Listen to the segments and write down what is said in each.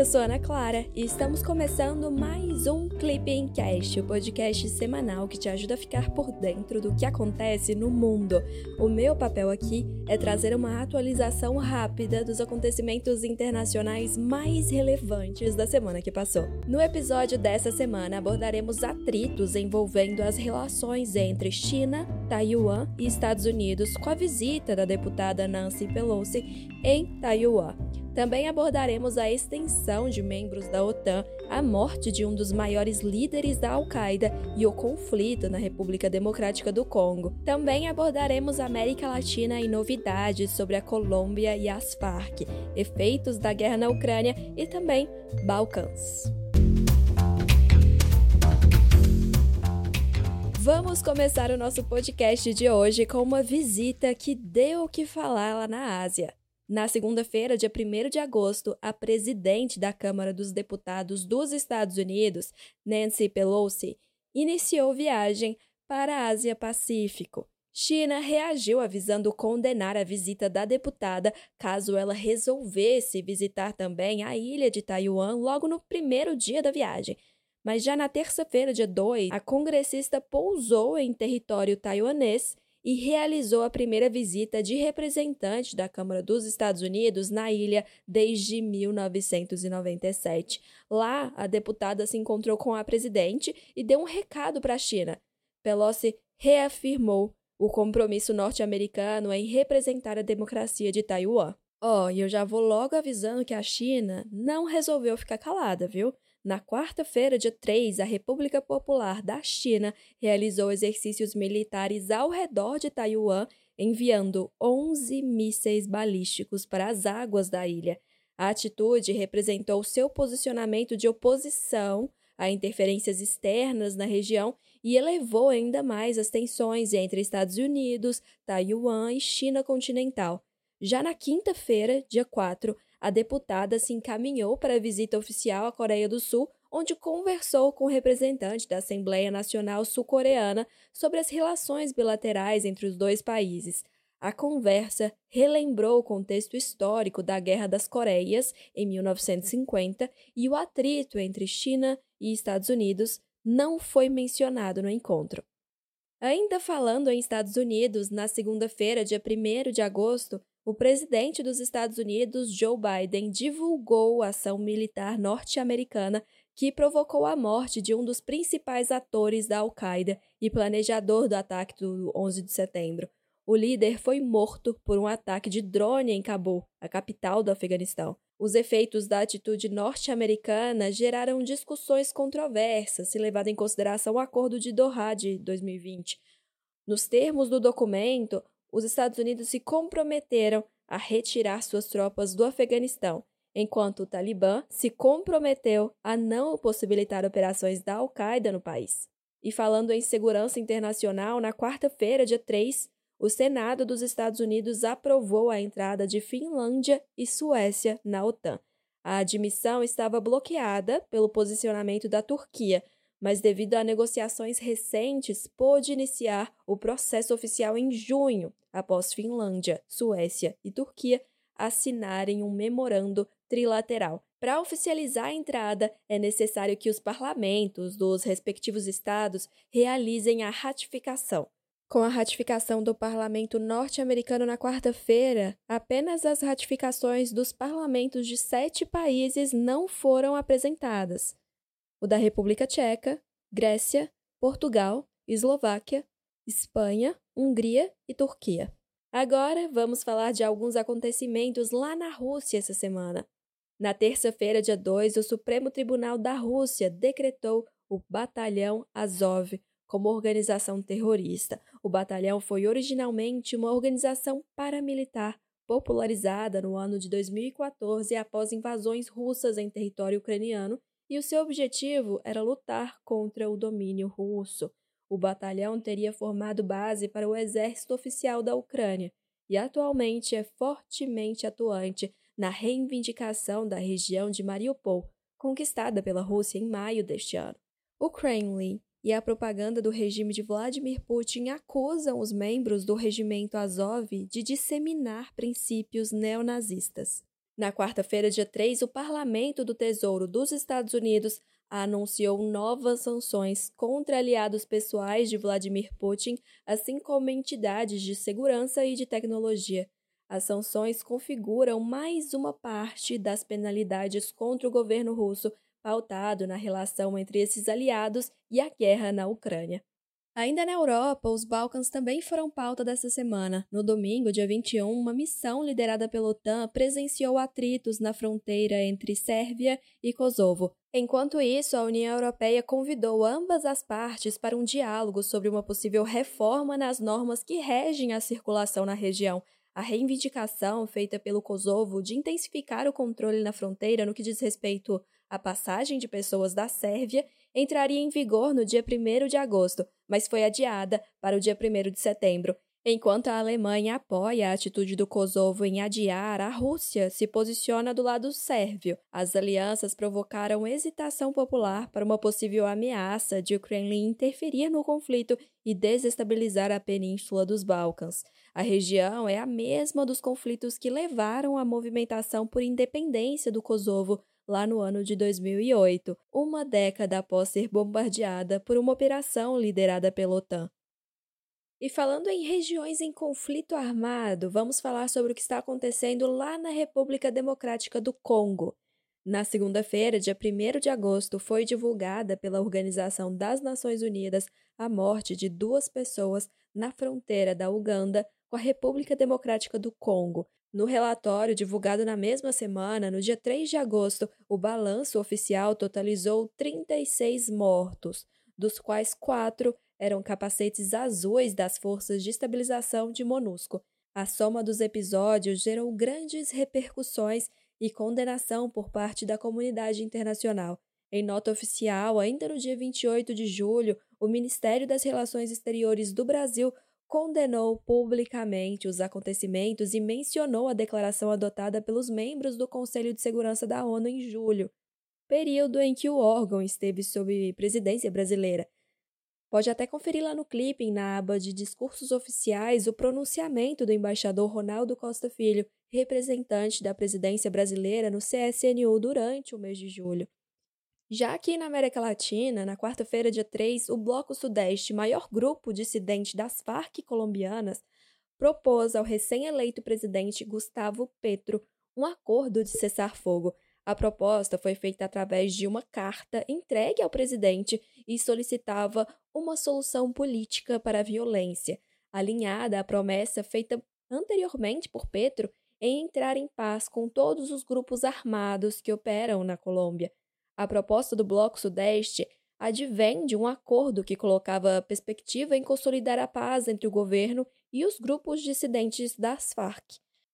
eu sou Ana Clara e estamos começando mais um Clipping Cast, o podcast semanal que te ajuda a ficar por dentro do que acontece no mundo. O meu papel aqui é trazer uma atualização rápida dos acontecimentos internacionais mais relevantes da semana que passou. No episódio dessa semana abordaremos atritos envolvendo as relações entre China, Taiwan e Estados Unidos com a visita da deputada Nancy Pelosi em Taiwan. Também abordaremos a extensão de membros da OTAN, a morte de um dos maiores líderes da Al-Qaeda e o conflito na República Democrática do Congo. Também abordaremos a América Latina e novidades sobre a Colômbia e as Farc, efeitos da guerra na Ucrânia e também Balcãs. Vamos começar o nosso podcast de hoje com uma visita que deu o que falar lá na Ásia. Na segunda-feira, dia 1 de agosto, a presidente da Câmara dos Deputados dos Estados Unidos, Nancy Pelosi, iniciou viagem para a Ásia-Pacífico. China reagiu avisando condenar a visita da deputada caso ela resolvesse visitar também a ilha de Taiwan logo no primeiro dia da viagem. Mas já na terça-feira, dia 2, a congressista pousou em território taiwanês e realizou a primeira visita de representante da Câmara dos Estados Unidos na ilha desde 1997. Lá, a deputada se encontrou com a presidente e deu um recado para a China. Pelosi reafirmou o compromisso norte-americano em representar a democracia de Taiwan. Ó, oh, e eu já vou logo avisando que a China não resolveu ficar calada, viu? Na quarta-feira, dia 3, a República Popular da China realizou exercícios militares ao redor de Taiwan, enviando 11 mísseis balísticos para as águas da ilha. A atitude representou seu posicionamento de oposição a interferências externas na região e elevou ainda mais as tensões entre Estados Unidos, Taiwan e China continental. Já na quinta-feira, dia 4, a deputada se encaminhou para a visita oficial à Coreia do Sul, onde conversou com o representante da Assembleia Nacional Sul-Coreana sobre as relações bilaterais entre os dois países. A conversa relembrou o contexto histórico da Guerra das Coreias, em 1950, e o atrito entre China e Estados Unidos não foi mencionado no encontro. Ainda falando em Estados Unidos, na segunda-feira, dia 1 de agosto, o presidente dos Estados Unidos, Joe Biden, divulgou a ação militar norte-americana que provocou a morte de um dos principais atores da Al-Qaeda e planejador do ataque do 11 de setembro. O líder foi morto por um ataque de drone em Cabul, a capital do Afeganistão. Os efeitos da atitude norte-americana geraram discussões controversas, se levado em consideração o Acordo de Doha de 2020. Nos termos do documento, os Estados Unidos se comprometeram a retirar suas tropas do Afeganistão, enquanto o Talibã se comprometeu a não possibilitar operações da Al-Qaeda no país. E falando em segurança internacional, na quarta-feira, dia 3, o Senado dos Estados Unidos aprovou a entrada de Finlândia e Suécia na OTAN. A admissão estava bloqueada pelo posicionamento da Turquia, mas devido a negociações recentes, pôde iniciar o processo oficial em junho, após Finlândia, Suécia e Turquia assinarem um memorando trilateral. Para oficializar a entrada, é necessário que os parlamentos dos respectivos estados realizem a ratificação. Com a ratificação do parlamento norte-americano na quarta-feira, apenas as ratificações dos parlamentos de sete países não foram apresentadas o da República Tcheca, Grécia, Portugal, Eslováquia, Espanha, Hungria e Turquia. Agora vamos falar de alguns acontecimentos lá na Rússia essa semana. Na terça-feira, dia 2, o Supremo Tribunal da Rússia decretou o Batalhão Azov como organização terrorista. O batalhão foi originalmente uma organização paramilitar popularizada no ano de 2014 após invasões russas em território ucraniano e o seu objetivo era lutar contra o domínio russo. O batalhão teria formado base para o exército oficial da Ucrânia e atualmente é fortemente atuante na reivindicação da região de Mariupol, conquistada pela Rússia em maio deste ano. O Kremlin e a propaganda do regime de Vladimir Putin acusam os membros do regimento Azov de disseminar princípios neonazistas. Na quarta-feira, dia 3, o Parlamento do Tesouro dos Estados Unidos anunciou novas sanções contra aliados pessoais de Vladimir Putin, assim como entidades de segurança e de tecnologia. As sanções configuram mais uma parte das penalidades contra o governo russo, pautado na relação entre esses aliados e a guerra na Ucrânia. Ainda na Europa, os Balcãs também foram pauta dessa semana. No domingo, dia 21, uma missão liderada pela OTAN presenciou atritos na fronteira entre Sérvia e Kosovo. Enquanto isso, a União Europeia convidou ambas as partes para um diálogo sobre uma possível reforma nas normas que regem a circulação na região. A reivindicação feita pelo Kosovo de intensificar o controle na fronteira no que diz respeito à passagem de pessoas da Sérvia entraria em vigor no dia 1 de agosto, mas foi adiada para o dia 1 de setembro. Enquanto a Alemanha apoia a atitude do Kosovo em adiar, a Rússia se posiciona do lado sérvio. As alianças provocaram hesitação popular para uma possível ameaça de o Kremlin interferir no conflito e desestabilizar a península dos Balcãs. A região é a mesma dos conflitos que levaram à movimentação por independência do Kosovo lá no ano de 2008, uma década após ser bombardeada por uma operação liderada pela OTAN. E falando em regiões em conflito armado, vamos falar sobre o que está acontecendo lá na República Democrática do Congo. Na segunda-feira, dia 1 de agosto, foi divulgada pela Organização das Nações Unidas a morte de duas pessoas na fronteira da Uganda com a República Democrática do Congo, no relatório divulgado na mesma semana, no dia 3 de agosto, o balanço oficial totalizou 36 mortos, dos quais quatro eram capacetes azuis das forças de estabilização de MONUSCO. A soma dos episódios gerou grandes repercussões e condenação por parte da comunidade internacional. Em nota oficial, ainda no dia 28 de julho, o Ministério das Relações Exteriores do Brasil condenou publicamente os acontecimentos e mencionou a declaração adotada pelos membros do Conselho de Segurança da ONU em julho, período em que o órgão esteve sob presidência brasileira. Pode até conferir lá no clipping, na aba de discursos oficiais, o pronunciamento do embaixador Ronaldo Costa Filho, representante da presidência brasileira no CSNU durante o mês de julho. Já aqui na América Latina, na quarta-feira, dia 3, o Bloco Sudeste, maior grupo dissidente das Farc colombianas, propôs ao recém-eleito presidente Gustavo Petro um acordo de cessar-fogo. A proposta foi feita através de uma carta entregue ao presidente e solicitava uma solução política para a violência, alinhada à promessa feita anteriormente por Petro em entrar em paz com todos os grupos armados que operam na Colômbia. A proposta do Bloco Sudeste advém de um acordo que colocava perspectiva em consolidar a paz entre o governo e os grupos dissidentes das Farc.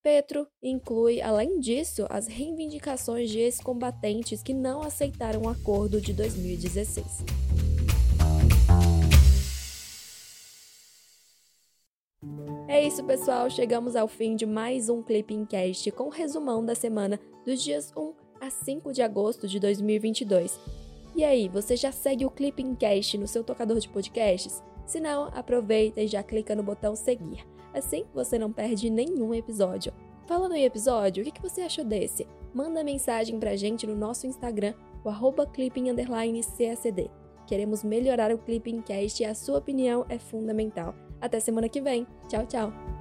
Petro inclui, além disso, as reivindicações de ex-combatentes que não aceitaram o acordo de 2016. É isso, pessoal. Chegamos ao fim de mais um Clipping Cast com resumão da semana dos dias 1 a 5 de agosto de 2022. E aí, você já segue o Clipping Cast no seu tocador de podcasts? Se não, aproveita e já clica no botão seguir. Assim você não perde nenhum episódio. Falando em episódio, o que você achou desse? Manda mensagem pra gente no nosso Instagram, o arroba clipping__csd. Queremos melhorar o Clipping Cast e a sua opinião é fundamental. Até semana que vem. Tchau, tchau!